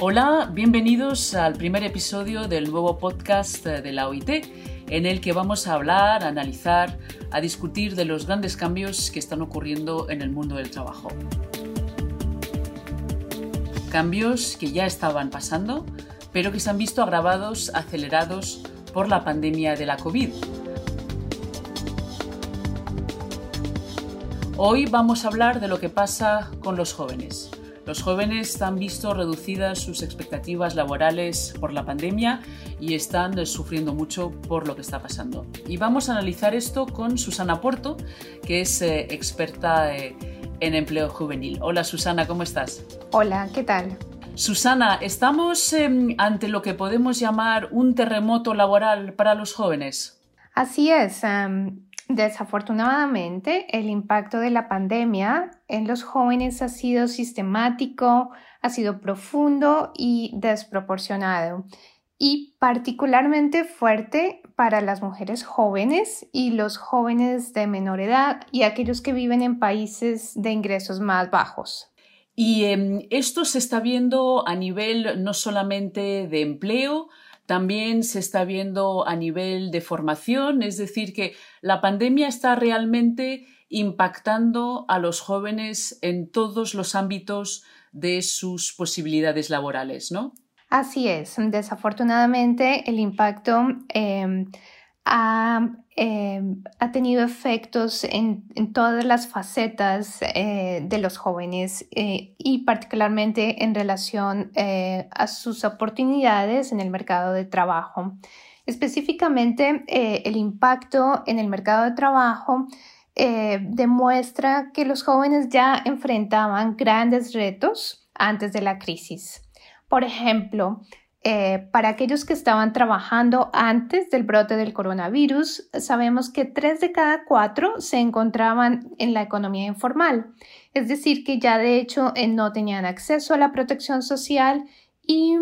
Hola, bienvenidos al primer episodio del nuevo podcast de la OIT, en el que vamos a hablar, a analizar, a discutir de los grandes cambios que están ocurriendo en el mundo del trabajo. Cambios que ya estaban pasando, pero que se han visto agravados, acelerados por la pandemia de la COVID. Hoy vamos a hablar de lo que pasa con los jóvenes los jóvenes han visto reducidas sus expectativas laborales por la pandemia y están sufriendo mucho por lo que está pasando. Y vamos a analizar esto con Susana Porto, que es eh, experta eh, en empleo juvenil. Hola Susana, ¿cómo estás? Hola, ¿qué tal? Susana, ¿estamos em, ante lo que podemos llamar un terremoto laboral para los jóvenes? Así es. Em, Desafortunadamente, el impacto de la pandemia en los jóvenes ha sido sistemático, ha sido profundo y desproporcionado y particularmente fuerte para las mujeres jóvenes y los jóvenes de menor edad y aquellos que viven en países de ingresos más bajos. Y em, esto se está viendo a nivel no solamente de empleo, también se está viendo a nivel de formación, es decir, que la pandemia está realmente impactando a los jóvenes en todos los ámbitos de sus posibilidades laborales, ¿no? Así es. Desafortunadamente, el impacto em, ha, em, ha, tenido efectos en, todas las facetas eh, de los jóvenes eh, y particularmente en relación eh, a sus oportunidades en el mercado de trabajo. Específicamente, el impacto en el mercado de trabajo demuestra que los jóvenes ya enfrentaban grandes retos antes de la crisis. Por ejemplo, eh, para aquellos que estaban trabajando antes del brote del coronavirus, sabemos que tres de cada cuatro se encontraban en la economía informal, es decir, que ya de hecho eh, no tenían acceso a la protección social y,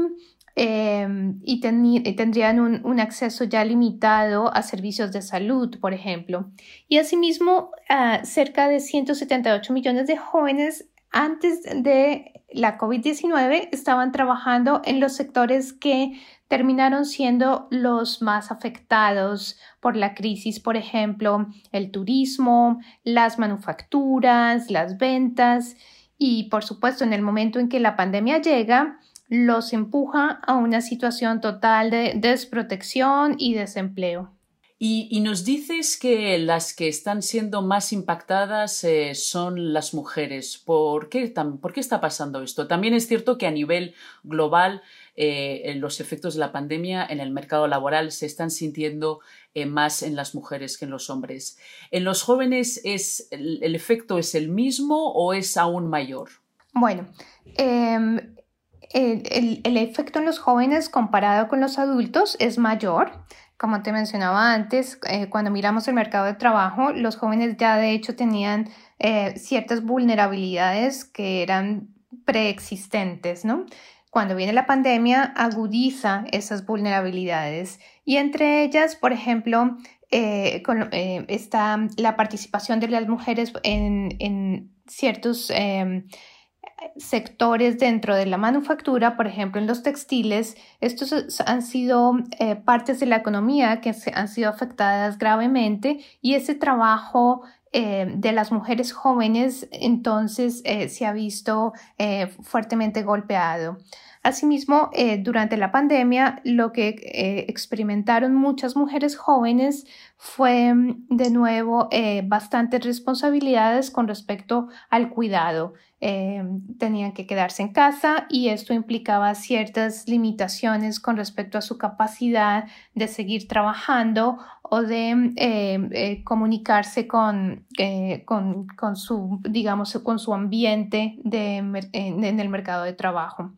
em, y, tendrían un, acceso ya limitado a servicios de salud, por ejemplo. Y asimismo, ah, cerca de 178 millones de jóvenes antes de la COVID-19 estaban trabajando en los sectores que terminaron siendo los más afectados por la crisis, por ejemplo, el turismo, las manufacturas, las ventas y, por supuesto, en el momento en que la pandemia llega, los empuja a una situación total de desprotección y desempleo. Y, nos dices que las que están siendo más impactadas eh, son las mujeres. ¿Por qué, ¿Por qué, está pasando esto? También es cierto que a nivel global eh, los efectos de la pandemia en el mercado laboral se están sintiendo eh, más en las mujeres que en los hombres. ¿En los jóvenes es, el, efecto es el mismo o es aún mayor? Bueno, em, el efecto en los jóvenes comparado con los adultos es mayor como te mencionaba antes, eh, cuando miramos el mercado de trabajo, los jóvenes ya de hecho tenían eh, ciertas vulnerabilidades que eran preexistentes, ¿no? Cuando viene la pandemia, agudiza esas vulnerabilidades y entre ellas, por ejemplo, eh, está la participación de las mujeres en, en ciertos em, sectores dentro de la manufactura, por ejemplo, en los textiles, estos han sido eh, partes de la economía que han sido afectadas gravemente y ese trabajo eh, de las mujeres jóvenes entonces eh, se ha visto fuertemente golpeado. Asimismo, durante la pandemia, lo que experimentaron muchas mujeres jóvenes fue de nuevo bastantes responsabilidades con respecto al cuidado. Tenían que quedarse en casa y esto implicaba ciertas limitaciones con respecto a su capacidad de seguir trabajando o de em, eh, comunicarse con, eh, con, con, su, digamos, con su ambiente de, en el mercado de trabajo.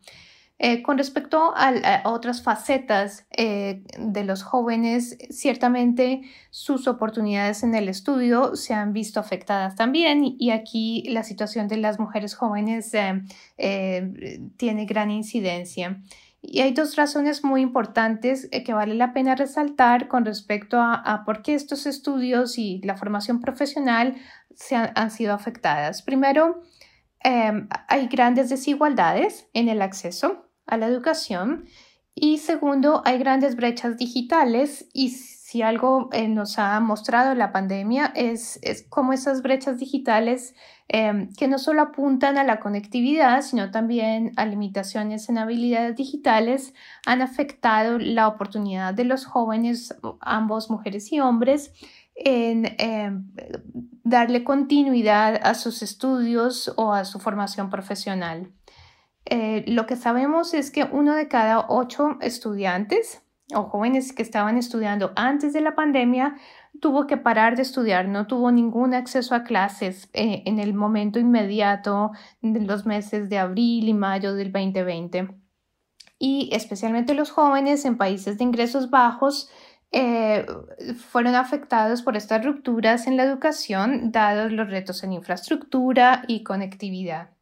Eh, con respecto a, otras facetas de los jóvenes, ciertamente sus oportunidades en el estudio se han visto afectadas también y, aquí la situación de las mujeres jóvenes eh, tiene gran incidencia. Y hay dos razones muy importantes que vale la pena resaltar con respecto a, por qué estos estudios y la formación profesional se han sido afectadas. Primero, hay grandes desigualdades en el acceso a la educación. Y segundo, hay grandes brechas digitales y si algo eh, nos ha mostrado la pandemia es, es cómo esas brechas digitales em, que no solo apuntan a la conectividad, sino también a limitaciones en habilidades digitales, han afectado la oportunidad de los jóvenes, ambos mujeres y hombres, en em, darle continuidad a sus estudios o a su formación profesional. Eh, lo que sabemos es que uno de cada ocho estudiantes o jóvenes que estaban estudiando antes de la pandemia tuvo que parar de estudiar, no tuvo ningún acceso a clases eh, en el momento inmediato de los meses de abril y mayo del 2020. Y especialmente los jóvenes en países de ingresos bajos eh, fueron afectados por estas rupturas en la educación, dados los retos en infraestructura y conectividad.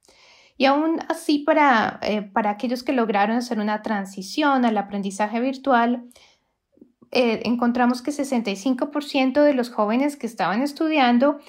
Y aún así, para, eh, para aquellos que lograron hacer una transición al aprendizaje virtual, eh, encontramos que 65% de los jóvenes que estaban estudiando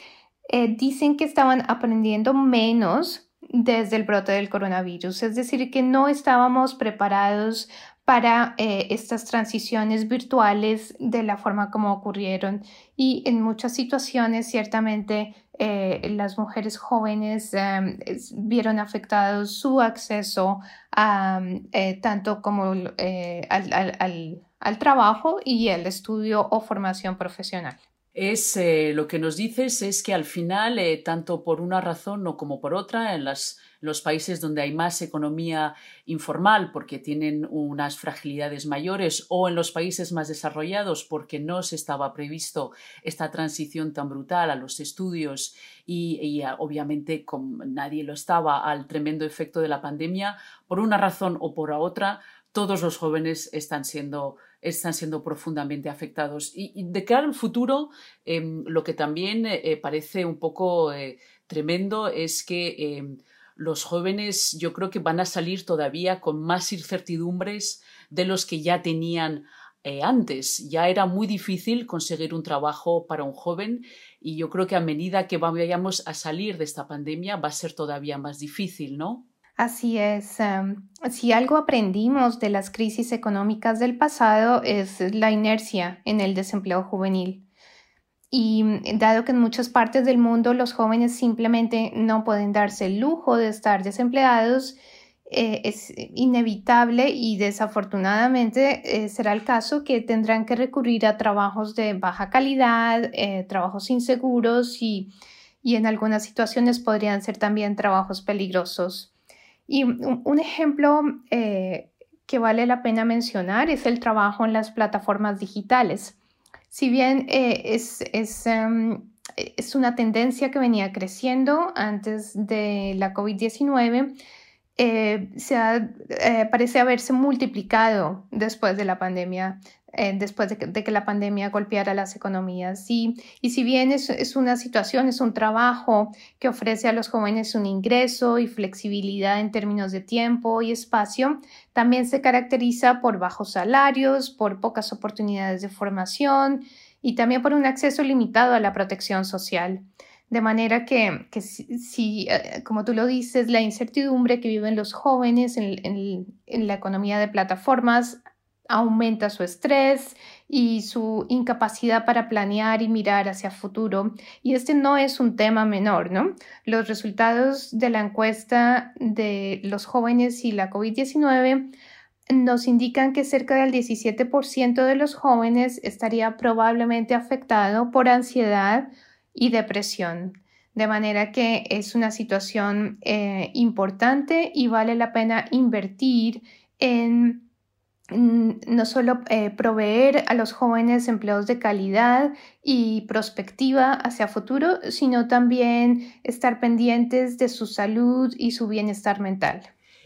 eh, dicen que estaban aprendiendo menos desde el brote del coronavirus, es decir, que no estábamos preparados para estas transiciones virtuales de la forma como ocurrieron. Y en muchas situaciones ciertamente eh, las mujeres jóvenes em, vieron afectado su acceso a, eh, tanto como eh, al, trabajo y el estudio o formación profesional. Es lo que nos dices es que al final, tanto por una razón o como por otra, en las los países donde hay más economía informal porque tienen unas fragilidades mayores o en los países más desarrollados porque no se estaba previsto esta transición tan brutal a los estudios y, obviamente nadie lo estaba al tremendo efecto de la pandemia, por una razón o por otra, todos los jóvenes están siendo están siendo profundamente afectados. Y, de cara al futuro, em, lo que también eh, parece un poco eh, tremendo es que em, los jóvenes yo creo que van a salir todavía con más incertidumbres de los que ya tenían eh, antes. Ya era muy difícil conseguir un trabajo para un joven y yo creo que a medida que vayamos a salir de esta pandemia va a ser todavía más difícil, ¿no? Así es. Em, si algo aprendimos de las crisis económicas del pasado es la inercia en el desempleo juvenil. Y mm, dado que en muchas partes del mundo los jóvenes simplemente no pueden darse el lujo de estar desempleados, eh, es inevitable y desafortunadamente eh, será el caso que tendrán que recurrir a trabajos de baja calidad, eh, trabajos inseguros y, y, en algunas situaciones podrían ser también trabajos peligrosos. Y un ejemplo que vale la pena mencionar es el trabajo en las plataformas digitales. Si bien eh, es, em, es, una tendencia que venía creciendo antes de la COVID-19, eh, se eh, parece haberse multiplicado después de la pandemia. Eh, después de que, la pandemia golpeara las economías. Y, y si bien es, una situación, es un trabajo que ofrece a los jóvenes un ingreso y flexibilidad en términos de tiempo y espacio, también se caracteriza por bajos salarios, por pocas oportunidades de formación y también por un acceso limitado a la protección social. De manera que, que si, eh, como tú lo dices, la incertidumbre que viven los jóvenes en, en, en la economía de plataformas aumenta su estrés y su incapacidad para planear y mirar hacia futuro. Y este no es un tema menor, ¿no? Los resultados de la encuesta de los jóvenes y la COVID-19 nos indican que cerca del 17% de los jóvenes estaría probablemente afectado por ansiedad y depresión. De manera que es una situación eh, importante y vale la pena invertir en no solo eh, proveer a los jóvenes empleos de calidad y perspectiva hacia futuro, sino también estar pendientes de su salud y su bienestar mental.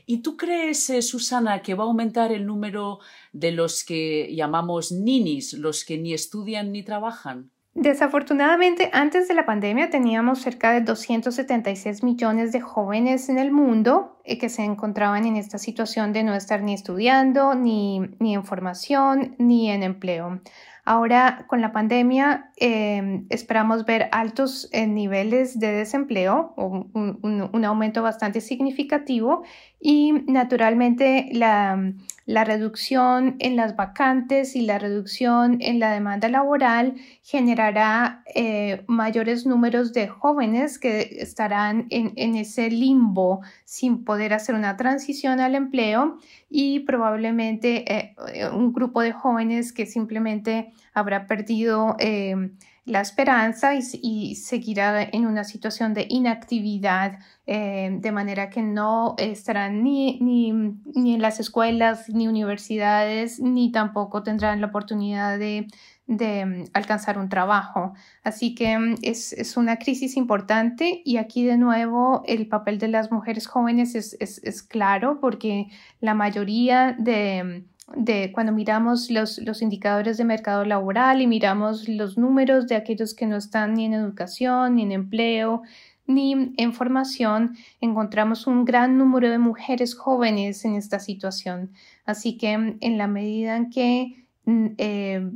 ¿Y tú crees, eh, Susana, que va a aumentar el número de los que llamamos ninis, los que ni estudian ni trabajan? Desafortunadamente, antes de la pandemia teníamos cerca de 276 millones de jóvenes en el mundo eh, que se encontraban en esta situación de no estar ni estudiando, ni, ni en formación, ni en empleo. Ahora, con la pandemia, em, esperamos ver altos eh, niveles de desempleo, un, un, aumento bastante significativo y naturalmente la, la, reducción en las vacantes y la reducción en la demanda laboral generará eh, mayores números de jóvenes que estarán en, ese limbo sin poder hacer una transición al empleo y probablemente eh, un grupo de jóvenes que simplemente habrá perdido eh, la esperanza y, seguirá en una situación de inactividad, eh, de manera que no estarán ni, ni, ni, en las escuelas, ni universidades, ni tampoco tendrán la oportunidad de, de mm, alcanzar un trabajo. Así que mm, es, es, una crisis importante y aquí de nuevo el papel de las mujeres jóvenes es, es, claro porque la mayoría de mm, de cuando miramos los, los, indicadores de mercado laboral y miramos los números de aquellos que no están ni en educación, ni en empleo, ni en formación, encontramos un gran número de mujeres jóvenes en esta situación. Así que en la medida en que mm, eh,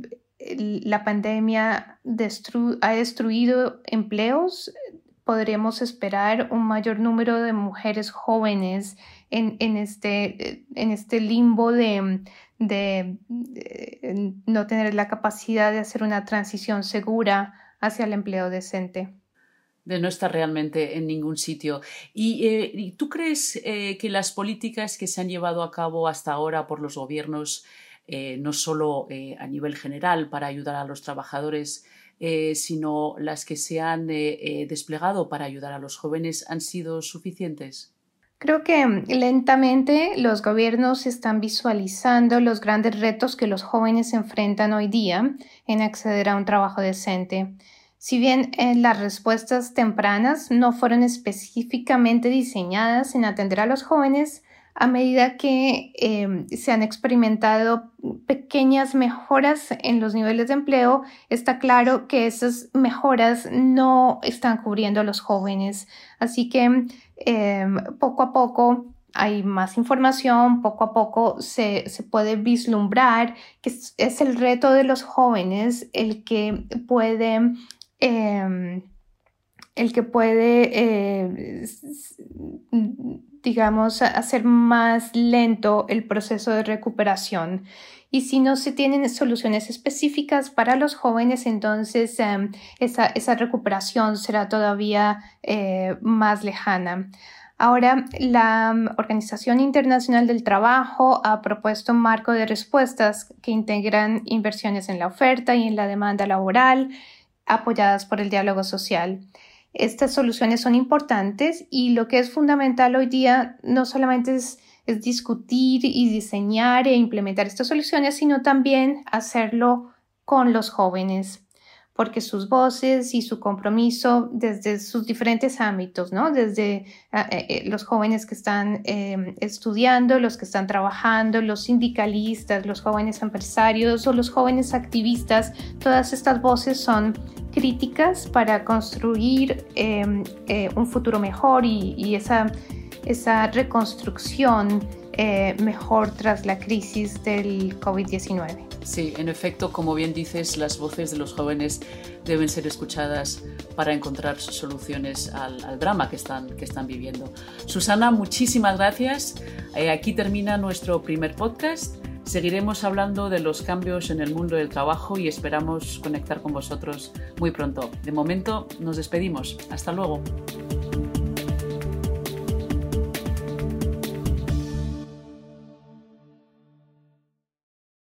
la pandemia ha destruido empleos, podremos esperar un mayor número de mujeres jóvenes en, este, este limbo de, de, no tener la capacidad de hacer una transición segura hacia el empleo decente de no estar realmente en ningún sitio. ¿Y, eh, tú crees eh, que las políticas que se han llevado a cabo hasta ahora por los gobiernos, eh, no solo a nivel general para ayudar a los trabajadores, sino las que se han desplegado para ayudar a los jóvenes, han sido suficientes? Creo que mm, lentamente los gobiernos están visualizando los grandes retos que los jóvenes enfrentan hoy día en acceder a un trabajo decente. Si bien eh, las respuestas tempranas no fueron específicamente diseñadas en atender a los jóvenes, a medida que em, se han experimentado pequeñas mejoras en los niveles de empleo, está claro que esas mejoras no están cubriendo a los jóvenes. Así que Em, poco a poco hay más información, poco a poco se, puede vislumbrar que es, el reto de los jóvenes el que puede, em, el que puede, eh, digamos, hacer más lento el proceso de recuperación. Y si no se tienen soluciones específicas para los jóvenes, entonces em, esa, recuperación será todavía eh, más lejana. Ahora, la mm, Organización Internacional del Trabajo ha propuesto un marco de respuestas que integran inversiones en la oferta y en la demanda laboral, apoyadas por el diálogo social. Estas soluciones son importantes y lo que es fundamental hoy día no solamente es discutir y diseñar e implementar estas soluciones, sino también hacerlo con los jóvenes, porque sus voces y su compromiso desde sus diferentes ámbitos, ¿no? Desde ah, eh, eh, los jóvenes que están em, estudiando, los que están trabajando, los sindicalistas, los jóvenes empresarios o los jóvenes activistas, todas estas voces son críticas para construir em, eh, un futuro mejor y, y esa esa reconstrucción mejor tras la crisis del COVID-19. Sí, en efecto, como bien dices, las voces de los jóvenes deben ser escuchadas para encontrar soluciones al, drama que están, que están viviendo. Susana, muchísimas gracias. Eh, aquí termina nuestro primer podcast. Seguiremos hablando de los cambios en el mundo del trabajo y esperamos conectar con vosotros muy pronto. De momento, nos despedimos. Hasta luego.